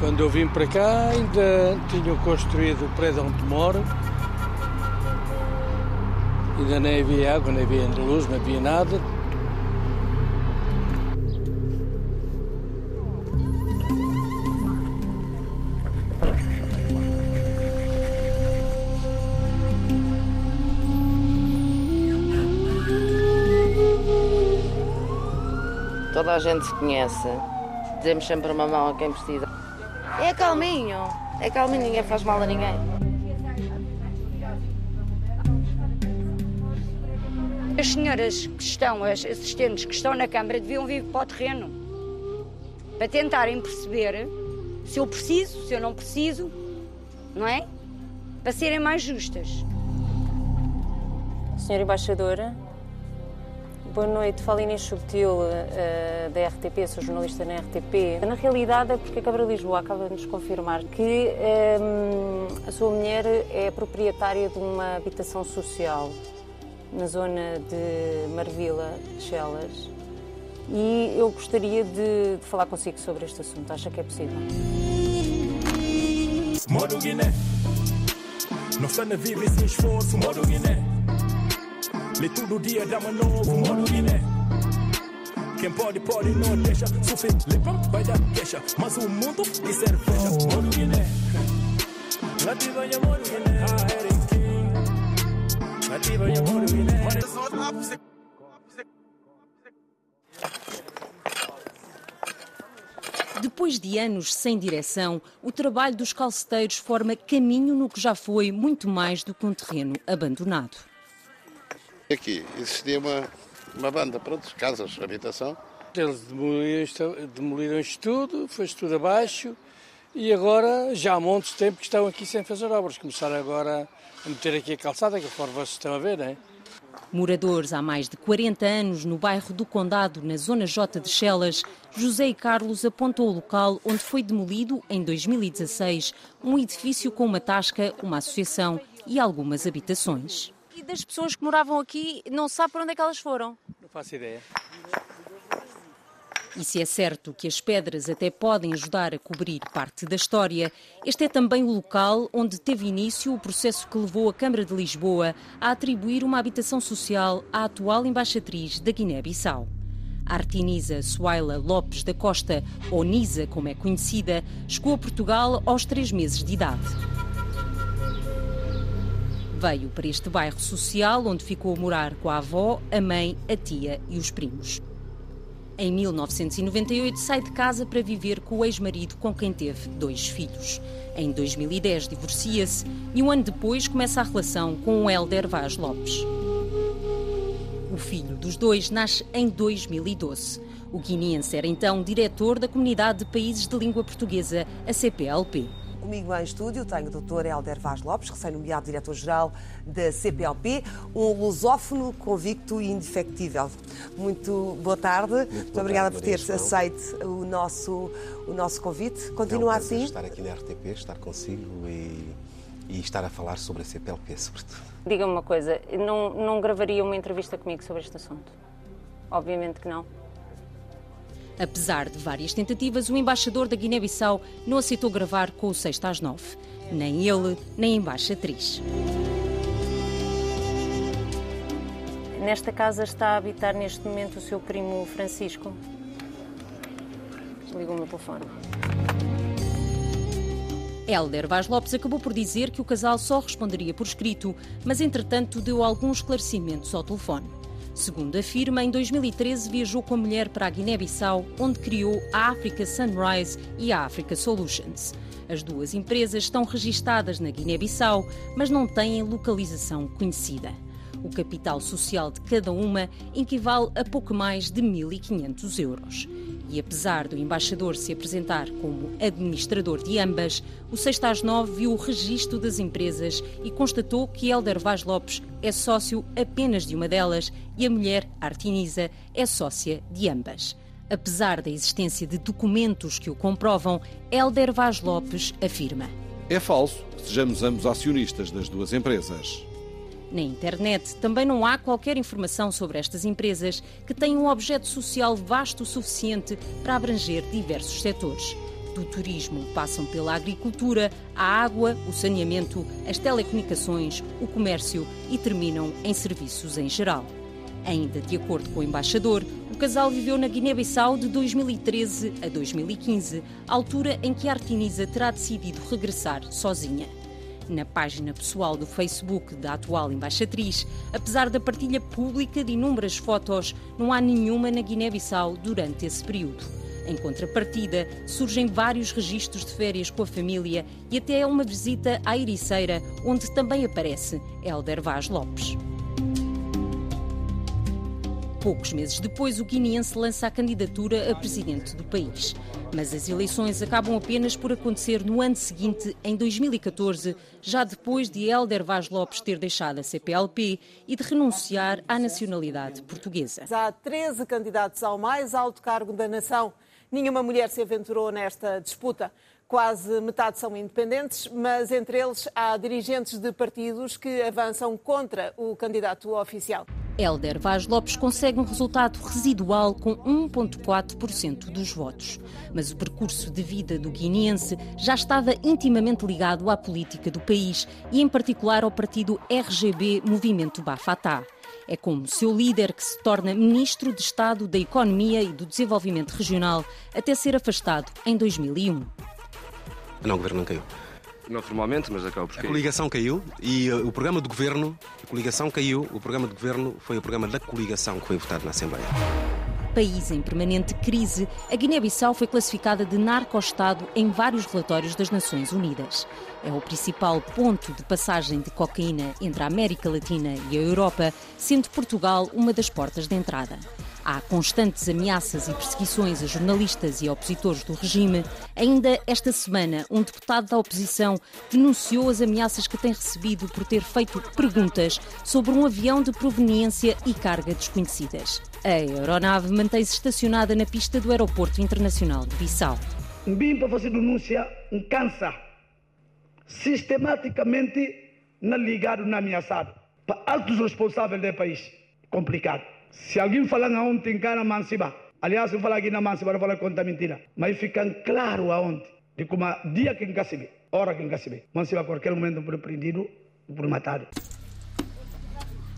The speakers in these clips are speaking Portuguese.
Quando eu vim para cá, ainda tinham construído o prédio onde moro. Ainda nem havia água, nem havia luz, não havia nada. Toda a gente se conhece. Dizemos sempre uma mão a quem precisa. É calminho. É calminho, ninguém faz mal a ninguém. As senhoras que estão, as assistentes que estão na Câmara, deviam vir para o terreno para tentarem perceber se eu preciso, se eu não preciso, não é? Para serem mais justas. Senhora Embaixadora, boa noite. Falo Inês Subtil, uh, da RTP, sou jornalista na RTP. Na realidade é porque a Câmara de Lisboa acaba de nos confirmar que um, a sua mulher é proprietária de uma habitação social na zona de Marvila, Chelas. E eu gostaria de, de falar consigo sobre este assunto. Acha que é possível? Moro Guiné. Não vive sem esforço, Moro Guiné. Moro Guiné. Quem pode, pode, não deixa. Vai dar queixa. Mas o mundo cerveja, Moro Guiné. Nativa, Moro Guiné. Ah, Eric King. Nativa, Moro Guiné. Depois de anos sem direção, o trabalho dos calceteiros forma caminho no que já foi muito mais do que um terreno abandonado. Aqui existia uma, uma banda, pronto, casas, habitação. Eles demoliram, demoliram isto tudo, foi tudo abaixo e agora já há montes de tempo que estão aqui sem fazer obras. Começaram agora a meter aqui a calçada, que conforme vocês estão a ver, não é? Moradores há mais de 40 anos no bairro do Condado, na zona J de Chelas, José e Carlos apontou o local onde foi demolido, em 2016, um edifício com uma tasca, uma associação e algumas habitações. E das pessoas que moravam aqui, não sabe para onde é que elas foram? Não faço ideia. E se é certo que as pedras até podem ajudar a cobrir parte da história, este é também o local onde teve início o processo que levou a Câmara de Lisboa a atribuir uma habitação social à atual embaixatriz da Guiné-Bissau. Artinisa Suaila Lopes da Costa, ou Nisa como é conhecida, chegou a Portugal aos três meses de idade. Veio para este bairro social onde ficou a morar com a avó, a mãe, a tia e os primos. Em 1998, sai de casa para viver com o ex-marido com quem teve dois filhos. Em 2010, divorcia-se e um ano depois começa a relação com o Helder Vaz Lopes. O filho dos dois nasce em 2012. O guineense era então diretor da Comunidade de Países de Língua Portuguesa, a CPLP. Comigo em estúdio tenho o Dr. Helder Vaz Lopes, recém-nomeado Diretor-Geral da CPLP, um lusófono convicto e indefectível. Muito boa tarde. Muito, boa Muito obrigada tarde, por ter aceito o nosso, o nosso convite. Continua é um assim? estar aqui na RTP, estar consigo e, e estar a falar sobre a CPLP, sobretudo. Diga-me uma coisa, não, não gravaria uma entrevista comigo sobre este assunto? Obviamente que não. Apesar de várias tentativas, o embaixador da Guiné-Bissau não aceitou gravar com o 6 às 9. Nem ele, nem a embaixatriz. Nesta casa está a habitar neste momento o seu primo Francisco. Ligou o meu telefone. Helder Vaz Lopes acabou por dizer que o casal só responderia por escrito, mas entretanto deu alguns esclarecimentos ao telefone. Segundo afirma, em 2013 viajou com a mulher para a Guiné-Bissau, onde criou a Africa Sunrise e a Africa Solutions. As duas empresas estão registadas na Guiné-Bissau, mas não têm localização conhecida. O capital social de cada uma equivale a pouco mais de 1.500 euros. E apesar do embaixador se apresentar como administrador de ambas, o 6 às 9 viu o registro das empresas e constatou que Helder Vaz Lopes é sócio apenas de uma delas e a mulher, Artinisa, é sócia de ambas. Apesar da existência de documentos que o comprovam, Helder Vaz Lopes afirma: É falso, sejamos ambos acionistas das duas empresas. Na internet também não há qualquer informação sobre estas empresas que têm um objeto social vasto o suficiente para abranger diversos setores. Do turismo passam pela agricultura, a água, o saneamento, as telecomunicações, o comércio e terminam em serviços em geral. Ainda de acordo com o embaixador, o casal viveu na Guiné-Bissau de 2013 a 2015, altura em que a Artiniza terá decidido regressar sozinha. Na página pessoal do Facebook da atual embaixatriz, apesar da partilha pública de inúmeras fotos, não há nenhuma na Guiné-Bissau durante esse período. Em contrapartida, surgem vários registros de férias com a família e até uma visita à Ericeira, onde também aparece Helder Vaz Lopes. Poucos meses depois, o guineense lança a candidatura a presidente do país. Mas as eleições acabam apenas por acontecer no ano seguinte, em 2014, já depois de Helder Vaz Lopes ter deixado a CPLP e de renunciar à nacionalidade portuguesa. Há 13 candidatos ao mais alto cargo da nação. Nenhuma mulher se aventurou nesta disputa. Quase metade são independentes, mas entre eles há dirigentes de partidos que avançam contra o candidato oficial. Helder Vaz Lopes consegue um resultado residual com 1,4% dos votos. Mas o percurso de vida do guineense já estava intimamente ligado à política do país e, em particular, ao partido RGB Movimento Bafatá. É como seu líder que se torna Ministro de Estado da Economia e do Desenvolvimento Regional até ser afastado em 2001. Não, o governo não caiu. Não formalmente, mas acaba por A coligação caiu e uh, o programa de governo, a coligação caiu, o programa de governo foi o programa da coligação que foi votado na Assembleia. País em permanente crise, a Guiné-Bissau foi classificada de narco-estado em vários relatórios das Nações Unidas. É o principal ponto de passagem de cocaína entre a América Latina e a Europa, sendo Portugal uma das portas de entrada. Há constantes ameaças e perseguições a jornalistas e opositores do regime. Ainda esta semana, um deputado da oposição denunciou as ameaças que tem recebido por ter feito perguntas sobre um avião de proveniência e carga desconhecidas. A aeronave mantém-se estacionada na pista do Aeroporto Internacional de Bissau. Vim para fazer denúncia um cansa sistematicamente não ligado, não ameaçado. Para altos responsáveis do país. Complicado. Se alguém falar aonde tem cara mansiba, aliás, eu falar aqui na mansiba, não falar conta mentira, mas fica claro aonde, de como dia que nunca se vê, hora que nunca se vê. Mansiba a qualquer momento por prendido por matado.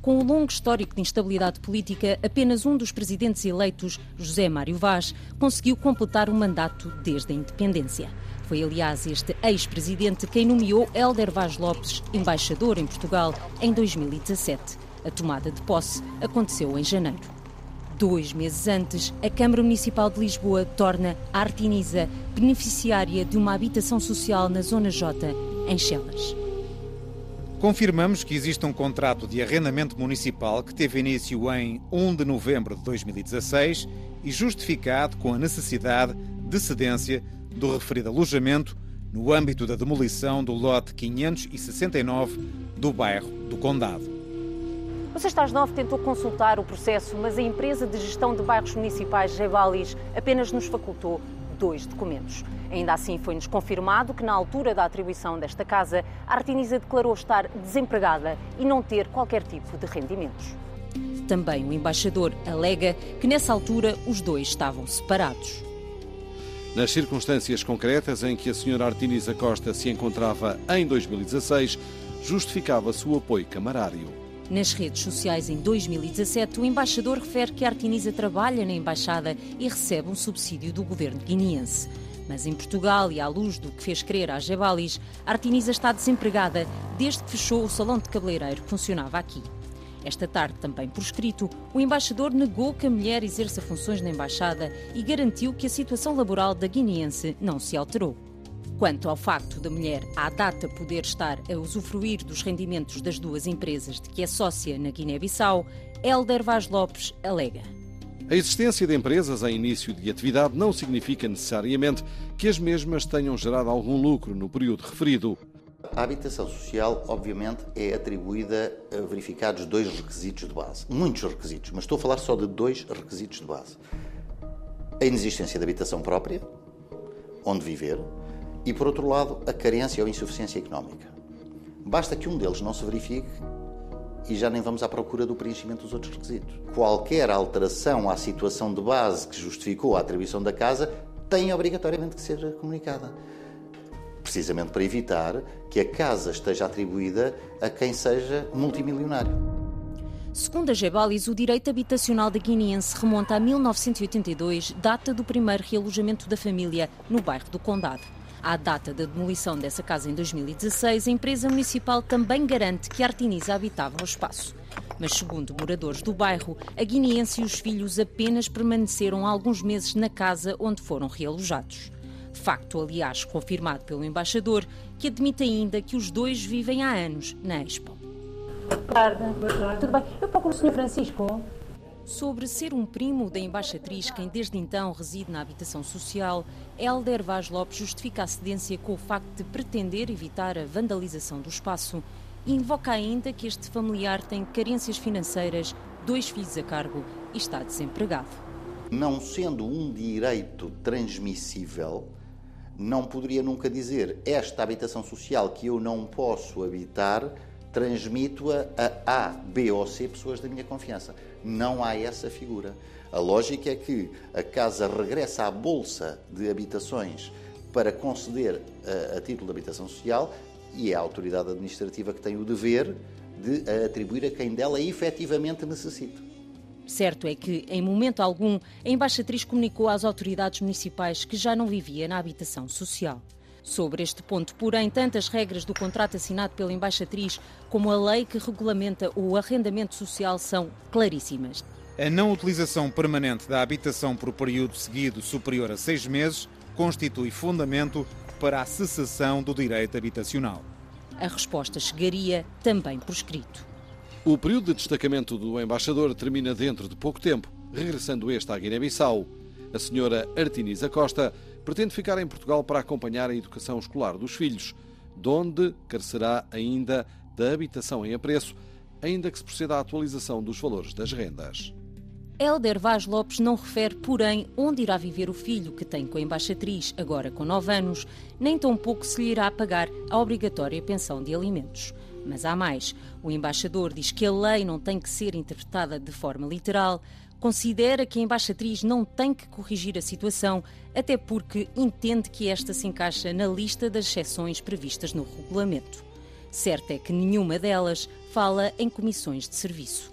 Com o longo histórico de instabilidade política, apenas um dos presidentes eleitos, José Mário Vaz, conseguiu completar o mandato desde a independência. Foi, aliás, este ex-presidente quem nomeou Helder Vaz Lopes embaixador em Portugal em 2017. A tomada de posse aconteceu em janeiro. Dois meses antes, a Câmara Municipal de Lisboa torna a Artiniza beneficiária de uma habitação social na Zona J, em Chelas. Confirmamos que existe um contrato de arrendamento municipal que teve início em 1 de novembro de 2016 e justificado com a necessidade de cedência do referido alojamento no âmbito da demolição do lote 569 do bairro do Condado. O Sextas 9 tentou consultar o processo, mas a empresa de gestão de bairros municipais Gevalis apenas nos facultou dois documentos. Ainda assim, foi-nos confirmado que, na altura da atribuição desta casa, a Artiniza declarou estar desempregada e não ter qualquer tipo de rendimentos. Também o embaixador alega que, nessa altura, os dois estavam separados. Nas circunstâncias concretas em que a senhora Artiniza Costa se encontrava em 2016, justificava-se o apoio camarário. Nas redes sociais em 2017, o embaixador refere que a Artiniza trabalha na embaixada e recebe um subsídio do governo guineense. Mas em Portugal, e à luz do que fez crer à Gebalis, a Artiniza está desempregada desde que fechou o salão de cabeleireiro que funcionava aqui. Esta tarde, também por escrito, o embaixador negou que a mulher exerça funções na embaixada e garantiu que a situação laboral da guineense não se alterou. Quanto ao facto da mulher, à data, poder estar a usufruir dos rendimentos das duas empresas de que é sócia na Guiné-Bissau, Helder Vaz Lopes alega. A existência de empresas em início de atividade não significa necessariamente que as mesmas tenham gerado algum lucro no período referido. A habitação social, obviamente, é atribuída a verificados dois requisitos de base. Muitos requisitos, mas estou a falar só de dois requisitos de base. A inexistência de habitação própria, onde viver, e, por outro lado, a carência ou insuficiência económica. Basta que um deles não se verifique e já nem vamos à procura do preenchimento dos outros requisitos. Qualquer alteração à situação de base que justificou a atribuição da casa tem obrigatoriamente que ser comunicada. Precisamente para evitar que a casa esteja atribuída a quem seja multimilionário. Segundo a Gebalis, o direito habitacional da guineense remonta a 1982, data do primeiro realojamento da família no bairro do Condado. À data da demolição dessa casa em 2016, a empresa municipal também garante que a Artiniza habitava o espaço. Mas, segundo moradores do bairro, a guineense e os filhos apenas permaneceram alguns meses na casa onde foram realojados. Facto, aliás, confirmado pelo embaixador, que admite ainda que os dois vivem há anos na Expo. Boa tarde. Boa tarde. Tudo bem? Eu procuro o Sr. Francisco. Sobre ser um primo da embaixatriz, quem desde então reside na habitação social, Helder Vaz Lopes justifica a cedência com o facto de pretender evitar a vandalização do espaço e invoca ainda que este familiar tem carências financeiras, dois filhos a cargo e está desempregado. Não sendo um direito transmissível, não poderia nunca dizer esta habitação social que eu não posso habitar, transmito-a a A, B ou C pessoas da minha confiança. Não há essa figura. A lógica é que a casa regressa à bolsa de habitações para conceder a, a título de habitação social e é a autoridade administrativa que tem o dever de a atribuir a quem dela efetivamente necessita. Certo é que, em momento algum, a embaixatriz comunicou às autoridades municipais que já não vivia na habitação social. Sobre este ponto, porém, tanto as regras do contrato assinado pela embaixatriz como a lei que regulamenta o arrendamento social são claríssimas. A não utilização permanente da habitação por período seguido superior a seis meses constitui fundamento para a cessação do direito habitacional. A resposta chegaria também por escrito. O período de destacamento do embaixador termina dentro de pouco tempo, regressando este à Guiné-Bissau. A senhora Artiniza Costa pretende ficar em Portugal para acompanhar a educação escolar dos filhos, donde carecerá ainda da habitação em apreço, ainda que se proceda à atualização dos valores das rendas. Helder Vaz Lopes não refere, porém, onde irá viver o filho que tem com a embaixatriz, agora com 9 anos, nem tampouco se lhe irá pagar a obrigatória pensão de alimentos. Mas há mais. O embaixador diz que a lei não tem que ser interpretada de forma literal, considera que a embaixatriz não tem que corrigir a situação, até porque entende que esta se encaixa na lista das exceções previstas no regulamento. Certo é que nenhuma delas fala em comissões de serviço.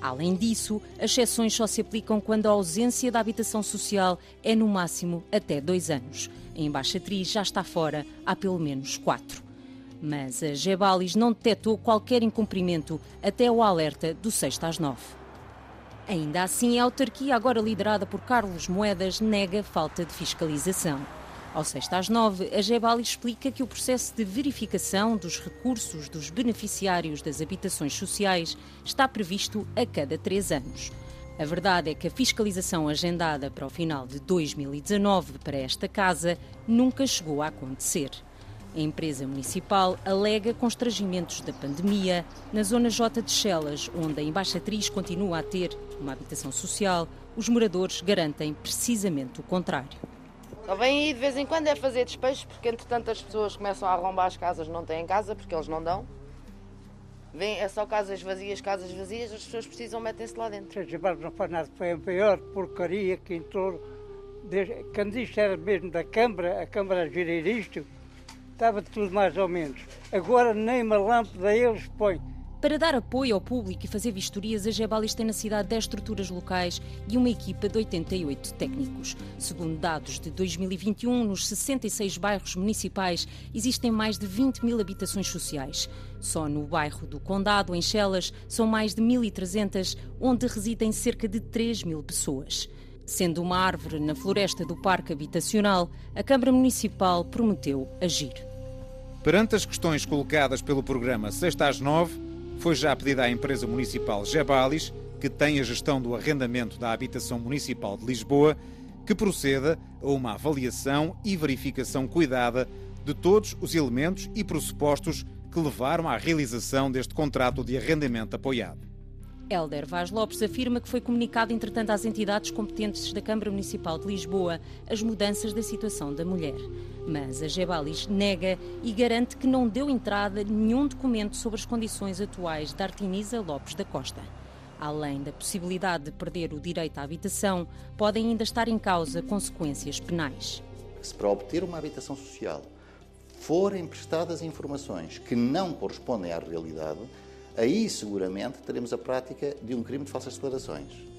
Além disso, as exceções só se aplicam quando a ausência da habitação social é no máximo até dois anos. A embaixatriz já está fora há pelo menos quatro. Mas a Gebalis não detectou qualquer incumprimento até o alerta do 6 às 9. Ainda assim, a autarquia, agora liderada por Carlos Moedas, nega falta de fiscalização. Ao 6 às 9, a Gebali explica que o processo de verificação dos recursos dos beneficiários das habitações sociais está previsto a cada três anos. A verdade é que a fiscalização agendada para o final de 2019 para esta casa nunca chegou a acontecer. A empresa municipal alega constrangimentos da pandemia na zona J de Chelas, onde a embaixatriz continua a ter uma habitação social. Os moradores garantem precisamente o contrário. Só vem aí de vez em quando é fazer despejos, porque entretanto as pessoas começam a arrombar as casas, não têm casa, porque eles não dão. Vem, é só casas vazias, casas vazias, as pessoas precisam, metem-se lá dentro. Não faz nada, foi a maior porcaria que entrou. Quando isto era mesmo da Câmara, a Câmara gerir isto, estava tudo mais ou menos. Agora nem uma lâmpada eles põem. Para dar apoio ao público e fazer vistorias, a Gebalis tem na cidade 10 estruturas locais e uma equipa de 88 técnicos. Segundo dados de 2021, nos 66 bairros municipais existem mais de 20 mil habitações sociais. Só no bairro do Condado, em Chelas, são mais de 1.300, onde residem cerca de 3 mil pessoas. Sendo uma árvore na floresta do Parque Habitacional, a Câmara Municipal prometeu agir. Perante as questões colocadas pelo programa Sexta às Nove, foi já pedida à empresa municipal Gebalis, que tem a gestão do arrendamento da habitação municipal de Lisboa, que proceda a uma avaliação e verificação cuidada de todos os elementos e pressupostos que levaram à realização deste contrato de arrendamento apoiado. Helder Vaz Lopes afirma que foi comunicado, entretanto, às entidades competentes da Câmara Municipal de Lisboa as mudanças da situação da mulher. Mas a Gebalis nega e garante que não deu entrada nenhum documento sobre as condições atuais da Artemisa Lopes da Costa. Além da possibilidade de perder o direito à habitação, podem ainda estar em causa consequências penais. Se para obter uma habitação social forem prestadas informações que não correspondem à realidade, aí seguramente teremos a prática de um crime de falsas declarações.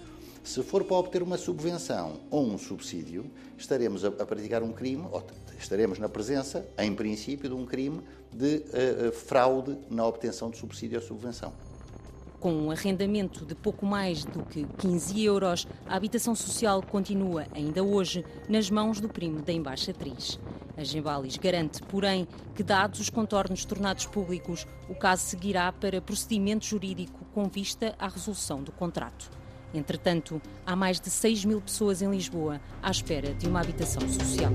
Se for para obter uma subvenção ou um subsídio, estaremos a, a praticar um crime, ou estaremos na presença, em princípio, de um crime de uh, uh, fraude na obtenção de subsídio ou subvenção. Com um arrendamento de pouco mais do que 15 euros, a habitação social continua, ainda hoje, nas mãos do primo da embaixatriz. A Gembalis garante, porém, que, dados os contornos tornados públicos, o caso seguirá para procedimento jurídico com vista à resolução do contrato. Entretanto, há mais de 6 mil pessoas em Lisboa à espera de uma habitação social.